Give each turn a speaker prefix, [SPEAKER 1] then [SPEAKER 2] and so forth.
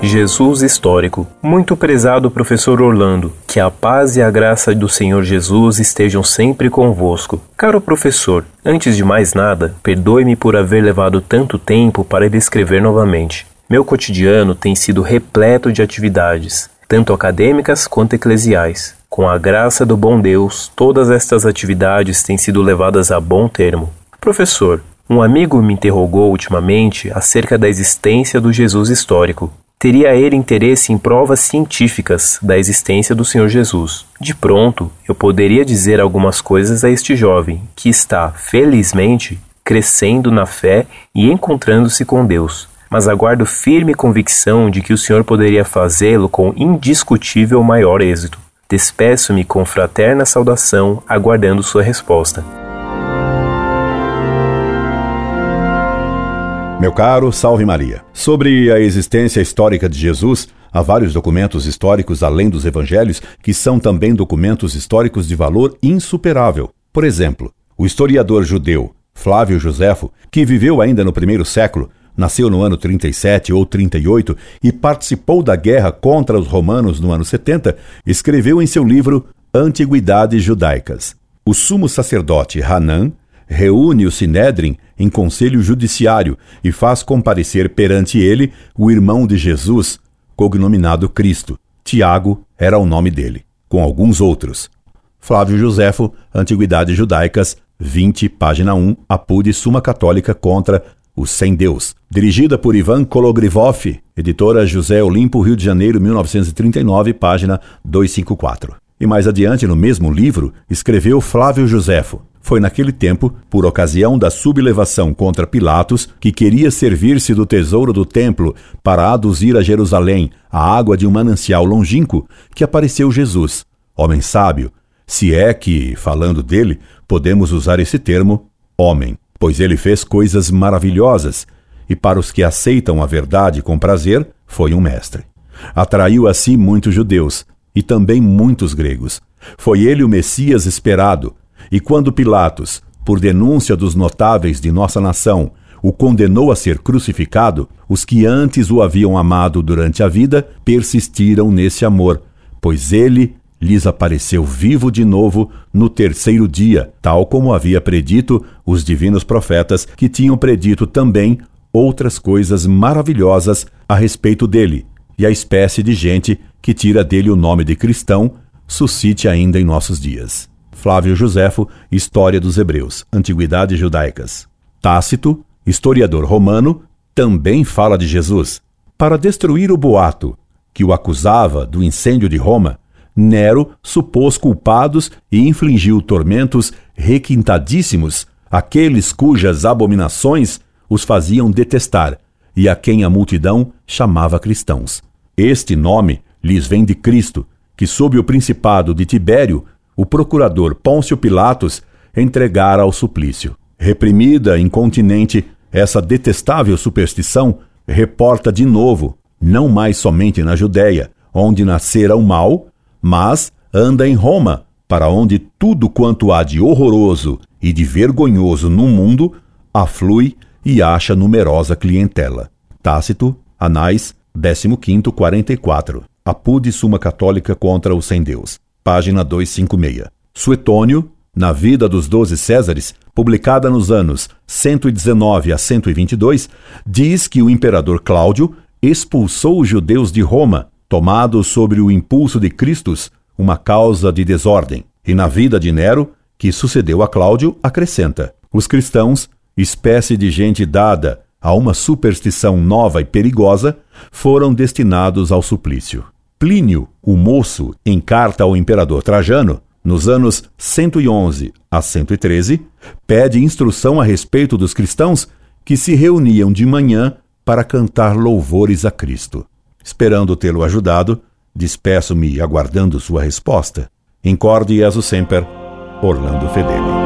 [SPEAKER 1] Jesus Histórico. Muito prezado professor Orlando, que a paz e a graça do Senhor Jesus estejam sempre convosco. Caro professor, antes de mais nada, perdoe-me por haver levado tanto tempo para lhe escrever novamente. Meu cotidiano tem sido repleto de atividades, tanto acadêmicas quanto eclesiais. Com a graça do bom Deus, todas estas atividades têm sido levadas a bom termo. Professor, um amigo me interrogou ultimamente acerca da existência do Jesus histórico. Teria ele interesse em provas científicas da existência do Senhor Jesus. De pronto, eu poderia dizer algumas coisas a este jovem, que está, felizmente, crescendo na fé e encontrando-se com Deus mas aguardo firme convicção de que o Senhor poderia fazê-lo com indiscutível maior êxito. Despeço-me com fraterna saudação, aguardando sua resposta.
[SPEAKER 2] Meu caro, salve Maria. Sobre a existência histórica de Jesus, há vários documentos históricos além dos evangelhos que são também documentos históricos de valor insuperável. Por exemplo, o historiador judeu Flávio Josefo, que viveu ainda no primeiro século, nasceu no ano 37 ou 38 e participou da guerra contra os romanos no ano 70, escreveu em seu livro Antiguidades Judaicas. O sumo sacerdote Hanan reúne o Sinédrin em conselho judiciário e faz comparecer perante ele o irmão de Jesus, cognominado Cristo. Tiago era o nome dele, com alguns outros. Flávio Josefo, Antiguidades Judaicas, 20, página 1, Apude Suma Católica contra o Sem Deus. Dirigida por Ivan Kologrivov, editora José Olimpo, Rio de Janeiro, 1939, página 254. E mais adiante, no mesmo livro, escreveu Flávio Josefo. Foi naquele tempo, por ocasião da sublevação contra Pilatos, que queria servir-se do tesouro do templo para aduzir a Jerusalém a água de um manancial longínquo, que apareceu Jesus, homem sábio, se é que, falando dele, podemos usar esse termo, homem pois ele fez coisas maravilhosas, e para os que aceitam a verdade com prazer, foi um mestre. Atraiu a si muitos judeus, e também muitos gregos. Foi ele o Messias esperado, e quando Pilatos, por denúncia dos notáveis de nossa nação, o condenou a ser crucificado, os que antes o haviam amado durante a vida persistiram nesse amor, pois ele lhes apareceu vivo de novo no terceiro dia, tal como havia predito os divinos profetas, que tinham predito também outras coisas maravilhosas a respeito dele, e a espécie de gente que tira dele o nome de cristão suscite ainda em nossos dias. Flávio Josefo, História dos Hebreus, Antiguidades Judaicas. Tácito, historiador romano, também fala de Jesus. Para destruir o boato que o acusava do incêndio de Roma, Nero supôs culpados e infligiu tormentos requintadíssimos àqueles cujas abominações os faziam detestar e a quem a multidão chamava cristãos. Este nome lhes vem de Cristo, que, sob o principado de Tibério, o procurador Pôncio Pilatos entregara ao suplício. Reprimida incontinente, essa detestável superstição reporta de novo, não mais somente na Judéia, onde nascera o mal, mas anda em Roma, para onde tudo quanto há de horroroso e de vergonhoso no mundo aflui e acha numerosa clientela. Tácito, Anais, 15 44. Apude Suma Católica contra o Sem Deus. Página 256. Suetônio, na Vida dos Doze Césares, publicada nos anos 119 a 122, diz que o imperador Cláudio expulsou os judeus de Roma tomado sobre o impulso de Cristos, uma causa de desordem. E na vida de Nero, que sucedeu a Cláudio, acrescenta: os cristãos, espécie de gente dada a uma superstição nova e perigosa, foram destinados ao suplício. Plínio, o moço, em carta ao imperador Trajano, nos anos 111 a 113, pede instrução a respeito dos cristãos que se reuniam de manhã para cantar louvores a Cristo. Esperando tê-lo ajudado, despeço-me aguardando sua resposta. Incorde Jesus Semper, Orlando Fedeli.